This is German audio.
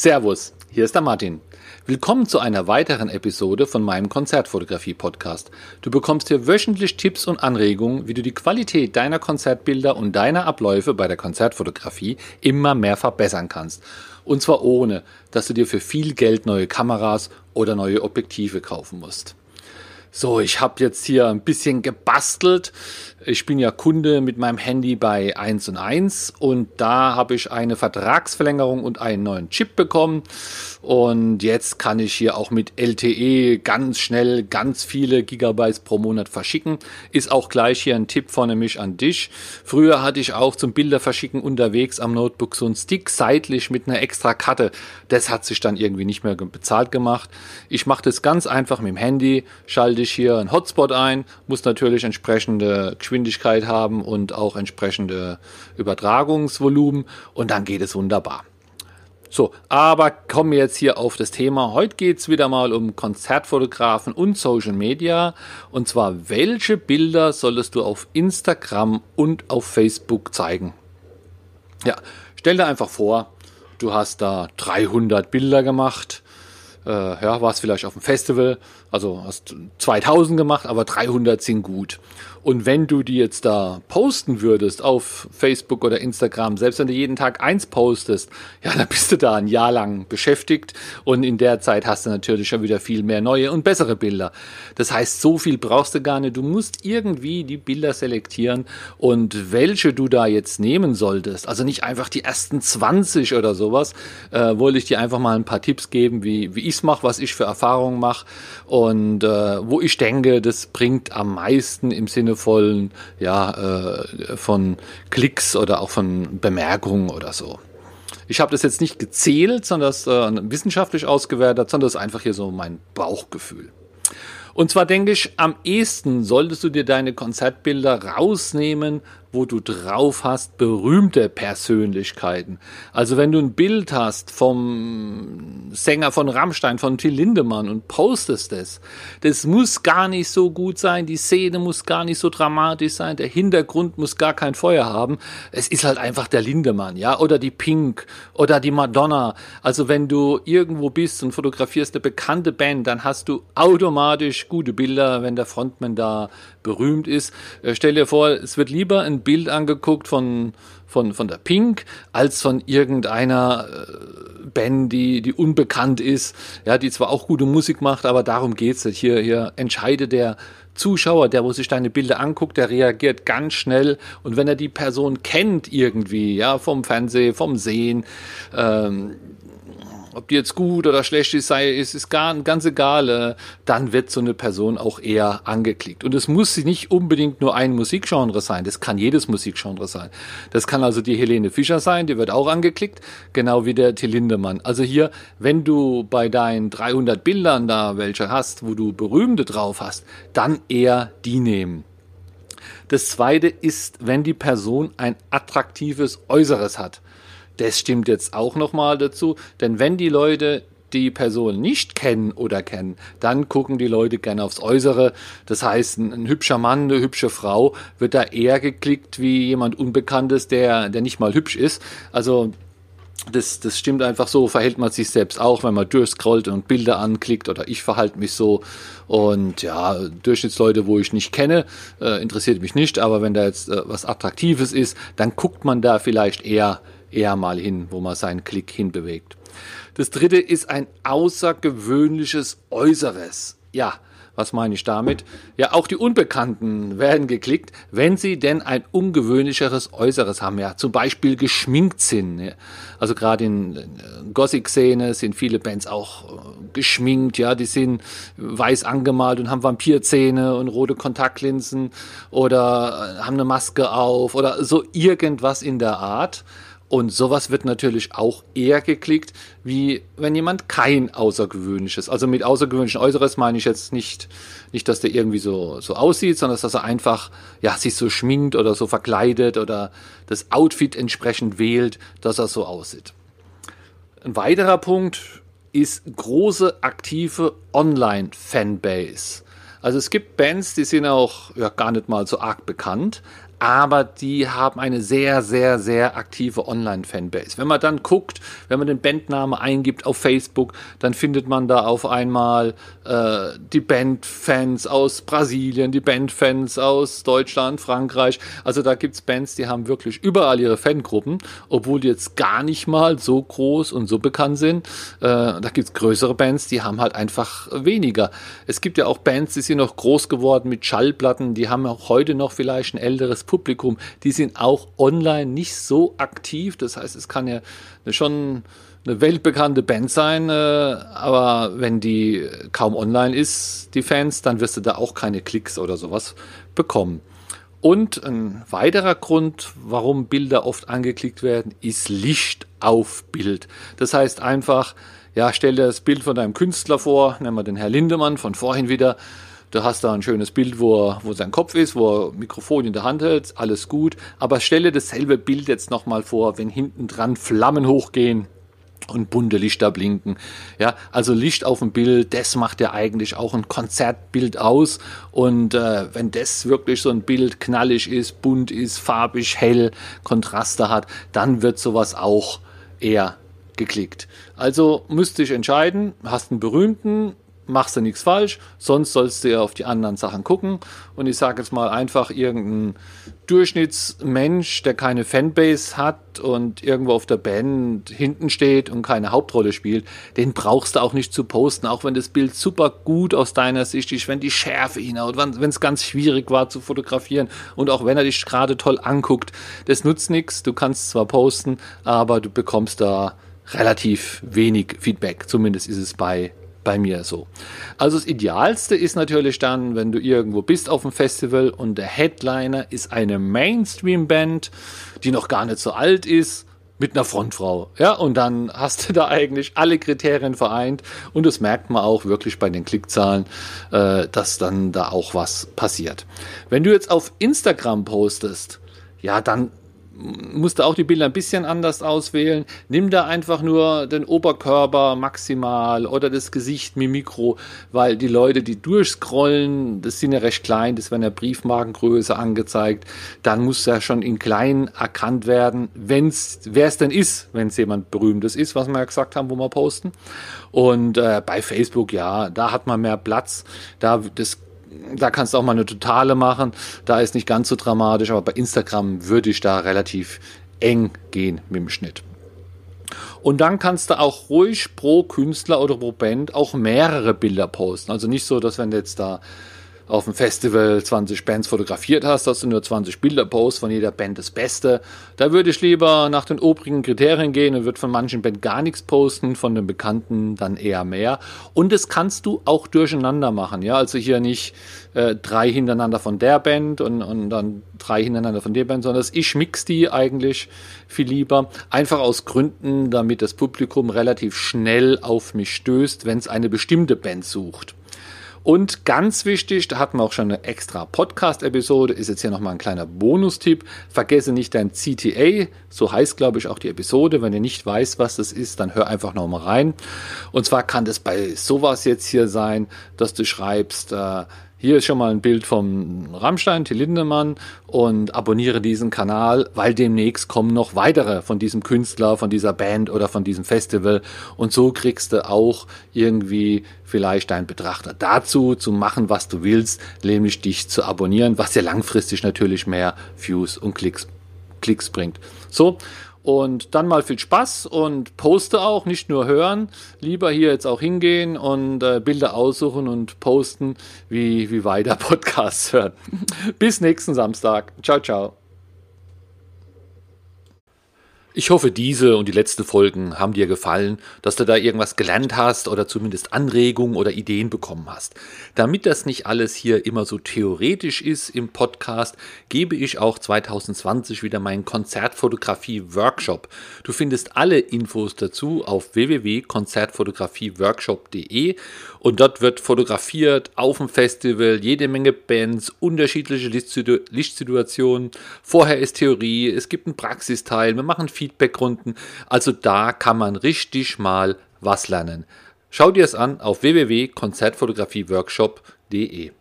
Servus, hier ist der Martin. Willkommen zu einer weiteren Episode von meinem Konzertfotografie-Podcast. Du bekommst hier wöchentlich Tipps und Anregungen, wie du die Qualität deiner Konzertbilder und deiner Abläufe bei der Konzertfotografie immer mehr verbessern kannst. Und zwar ohne, dass du dir für viel Geld neue Kameras oder neue Objektive kaufen musst. So, ich habe jetzt hier ein bisschen gebastelt. Ich bin ja Kunde mit meinem Handy bei 1 und 1 und da habe ich eine Vertragsverlängerung und einen neuen Chip bekommen. Und jetzt kann ich hier auch mit LTE ganz schnell ganz viele Gigabytes pro Monat verschicken. Ist auch gleich hier ein Tipp von mich an dich. Früher hatte ich auch zum Bilder verschicken unterwegs am Notebook so einen Stick seitlich mit einer extra Karte. Das hat sich dann irgendwie nicht mehr bezahlt gemacht. Ich mache das ganz einfach mit dem Handy, schalte ich hier einen Hotspot ein, muss natürlich entsprechende Geschwindigkeit haben und auch entsprechende Übertragungsvolumen und dann geht es wunderbar. So, aber kommen wir jetzt hier auf das Thema. Heute geht es wieder mal um Konzertfotografen und Social Media. Und zwar, welche Bilder solltest du auf Instagram und auf Facebook zeigen? Ja, stell dir einfach vor, du hast da 300 Bilder gemacht. Äh, ja, warst vielleicht auf dem Festival, also hast 2000 gemacht, aber 300 sind gut. Und wenn du die jetzt da posten würdest auf Facebook oder Instagram, selbst wenn du jeden Tag eins postest, ja, dann bist du da ein Jahr lang beschäftigt und in der Zeit hast du natürlich schon wieder viel mehr neue und bessere Bilder. Das heißt, so viel brauchst du gar nicht. Du musst irgendwie die Bilder selektieren und welche du da jetzt nehmen solltest. Also nicht einfach die ersten 20 oder sowas. Äh, wollte ich dir einfach mal ein paar Tipps geben, wie, wie ich es mache, was ich für Erfahrungen mache und äh, wo ich denke, das bringt am meisten im Sinne vollen, ja, äh, von Klicks oder auch von Bemerkungen oder so. Ich habe das jetzt nicht gezählt, sondern das äh, wissenschaftlich ausgewertet, sondern das ist einfach hier so mein Bauchgefühl. Und zwar denke ich, am ehesten solltest du dir deine Konzertbilder rausnehmen, wo du drauf hast, berühmte Persönlichkeiten. Also wenn du ein Bild hast vom Sänger von Rammstein, von Till Lindemann und postest es, das muss gar nicht so gut sein, die Szene muss gar nicht so dramatisch sein, der Hintergrund muss gar kein Feuer haben. Es ist halt einfach der Lindemann, ja, oder die Pink oder die Madonna. Also wenn du irgendwo bist und fotografierst eine bekannte Band, dann hast du automatisch gute Bilder, wenn der Frontman da berühmt ist. Äh, stell dir vor, es wird lieber ein Bild angeguckt von, von, von der Pink als von irgendeiner äh, Band, die, die unbekannt ist, ja, die zwar auch gute Musik macht, aber darum geht's nicht. Hier, hier entscheidet der Zuschauer, der, wo sich deine Bilder anguckt, der reagiert ganz schnell und wenn er die Person kennt irgendwie, ja, vom Fernsehen, vom Sehen, ähm, ob die jetzt gut oder schlecht ist, sei, ist, ist gar, ganz egal, äh, dann wird so eine Person auch eher angeklickt. Und es muss nicht unbedingt nur ein Musikgenre sein, das kann jedes Musikgenre sein. Das kann also die Helene Fischer sein, die wird auch angeklickt, genau wie der Till Lindemann. Also hier, wenn du bei deinen 300 Bildern da welche hast, wo du Berühmte drauf hast, dann eher die nehmen. Das zweite ist, wenn die Person ein attraktives Äußeres hat. Das stimmt jetzt auch nochmal dazu, denn wenn die Leute die Person nicht kennen oder kennen, dann gucken die Leute gerne aufs Äußere. Das heißt, ein, ein, hübscher Mann, eine hübsche Frau wird da eher geklickt wie jemand Unbekanntes, der, der nicht mal hübsch ist. Also das, das stimmt einfach so, verhält man sich selbst auch, wenn man durchscrollt und Bilder anklickt oder ich verhalte mich so. Und ja, Durchschnittsleute, wo ich nicht kenne, äh, interessiert mich nicht, aber wenn da jetzt äh, was Attraktives ist, dann guckt man da vielleicht eher eher mal hin, wo man seinen Klick hinbewegt. Das dritte ist ein außergewöhnliches Äußeres. Ja, was meine ich damit? Ja, auch die Unbekannten werden geklickt, wenn sie denn ein ungewöhnlicheres Äußeres haben. Ja, zum Beispiel geschminkt sind. Also gerade in Gothic-Szene sind viele Bands auch äh, geschminkt. Ja, die sind weiß angemalt und haben Vampirzähne und rote Kontaktlinsen oder äh, haben eine Maske auf oder so irgendwas in der Art. Und sowas wird natürlich auch eher geklickt, wie wenn jemand kein außergewöhnliches, also mit außergewöhnlichen Äußeres meine ich jetzt nicht, nicht, dass der irgendwie so, so aussieht, sondern dass er einfach, ja, sich so schminkt oder so verkleidet oder das Outfit entsprechend wählt, dass er so aussieht. Ein weiterer Punkt ist große aktive Online-Fanbase. Also es gibt Bands, die sind auch ja, gar nicht mal so arg bekannt, aber die haben eine sehr, sehr, sehr aktive Online-Fanbase. Wenn man dann guckt, wenn man den Bandname eingibt auf Facebook, dann findet man da auf einmal äh, die Bandfans aus Brasilien, die Bandfans aus Deutschland, Frankreich. Also da gibt's Bands, die haben wirklich überall ihre Fangruppen, obwohl die jetzt gar nicht mal so groß und so bekannt sind. Äh, da gibt's größere Bands, die haben halt einfach weniger. Es gibt ja auch Bands, die sind noch groß geworden mit Schallplatten, die haben auch heute noch vielleicht ein älteres Publikum. Die sind auch online nicht so aktiv. Das heißt, es kann ja schon eine weltbekannte Band sein, äh, aber wenn die kaum online ist, die Fans, dann wirst du da auch keine Klicks oder sowas bekommen. Und ein weiterer Grund, warum Bilder oft angeklickt werden, ist Licht auf Bild. Das heißt einfach, ja, stell dir das Bild von deinem Künstler vor, nehmen wir den Herr Lindemann von vorhin wieder. Du hast da ein schönes Bild, wo, er, wo sein Kopf ist, wo er Mikrofon in der Hand hält, alles gut. Aber stelle dasselbe Bild jetzt nochmal vor, wenn hinten dran Flammen hochgehen und bunte Lichter blinken. Ja, also Licht auf dem Bild, das macht ja eigentlich auch ein Konzertbild aus. Und äh, wenn das wirklich so ein Bild knallig ist, bunt ist, farbig, hell, Kontraste hat, dann wird sowas auch eher geklickt. Also müsste ich entscheiden, hast einen berühmten, machst du nichts falsch, sonst sollst du ja auf die anderen Sachen gucken. Und ich sage jetzt mal einfach irgendein Durchschnittsmensch, der keine Fanbase hat und irgendwo auf der Band hinten steht und keine Hauptrolle spielt, den brauchst du auch nicht zu posten, auch wenn das Bild super gut aus deiner Sicht ist, wenn die Schärfe hinhaut, wenn es ganz schwierig war zu fotografieren und auch wenn er dich gerade toll anguckt. Das nutzt nichts, du kannst zwar posten, aber du bekommst da relativ wenig Feedback. Zumindest ist es bei bei mir so. Also das Idealste ist natürlich dann, wenn du irgendwo bist auf dem Festival und der Headliner ist eine Mainstream-Band, die noch gar nicht so alt ist, mit einer Frontfrau. Ja, und dann hast du da eigentlich alle Kriterien vereint und das merkt man auch wirklich bei den Klickzahlen, äh, dass dann da auch was passiert. Wenn du jetzt auf Instagram postest, ja, dann musst du auch die Bilder ein bisschen anders auswählen. Nimm da einfach nur den Oberkörper maximal oder das Gesicht mit Mikro, weil die Leute, die durchscrollen, das sind ja recht klein, das werden ja Briefmarkengröße angezeigt, dann muss ja schon in klein erkannt werden, wenn's, wer es denn ist, wenn es jemand Berühmtes ist, was wir ja gesagt haben, wo wir posten. Und äh, bei Facebook, ja, da hat man mehr Platz. Da das da kannst du auch mal eine totale machen. Da ist nicht ganz so dramatisch, aber bei Instagram würde ich da relativ eng gehen mit dem Schnitt. Und dann kannst du auch ruhig pro Künstler oder pro Band auch mehrere Bilder posten. Also nicht so, dass wenn du jetzt da auf dem Festival 20 Bands fotografiert hast, dass du nur 20 Bilder postest von jeder Band das Beste. Da würde ich lieber nach den obrigen Kriterien gehen und würde von manchen Bands gar nichts posten, von den Bekannten dann eher mehr. Und das kannst du auch durcheinander machen, ja, also hier nicht äh, drei hintereinander von der Band und, und dann drei hintereinander von der Band, sondern ich mix die eigentlich viel lieber, einfach aus Gründen, damit das Publikum relativ schnell auf mich stößt, wenn es eine bestimmte Band sucht. Und ganz wichtig, da hatten wir auch schon eine extra Podcast-Episode, ist jetzt hier nochmal ein kleiner Bonustipp. Vergesse nicht dein CTA, so heißt glaube ich auch die Episode. Wenn ihr nicht weißt, was das ist, dann hör einfach nochmal rein. Und zwar kann das bei sowas jetzt hier sein, dass du schreibst, äh, hier ist schon mal ein Bild vom Rammstein, Till Lindemann und abonniere diesen Kanal, weil demnächst kommen noch weitere von diesem Künstler, von dieser Band oder von diesem Festival und so kriegst du auch irgendwie vielleicht deinen Betrachter dazu zu machen, was du willst, nämlich dich zu abonnieren, was dir langfristig natürlich mehr Views und Klicks, Klicks bringt. So, und dann mal viel Spaß und poste auch, nicht nur hören. Lieber hier jetzt auch hingehen und äh, Bilder aussuchen und posten, wie, wie weiter Podcasts hören. Bis nächsten Samstag. Ciao, ciao. Ich hoffe, diese und die letzten Folgen haben dir gefallen, dass du da irgendwas gelernt hast oder zumindest Anregungen oder Ideen bekommen hast. Damit das nicht alles hier immer so theoretisch ist im Podcast, gebe ich auch 2020 wieder meinen Konzertfotografie-Workshop. Du findest alle Infos dazu auf www.konzertfotografieworkshop.de und dort wird fotografiert auf dem Festival, jede Menge Bands, unterschiedliche Lichtsituationen. Vorher ist Theorie, es gibt einen Praxisteil, wir machen Feedbackrunden. Also da kann man richtig mal was lernen. Schau dir es an auf www.konzertfotografieworkshop.de.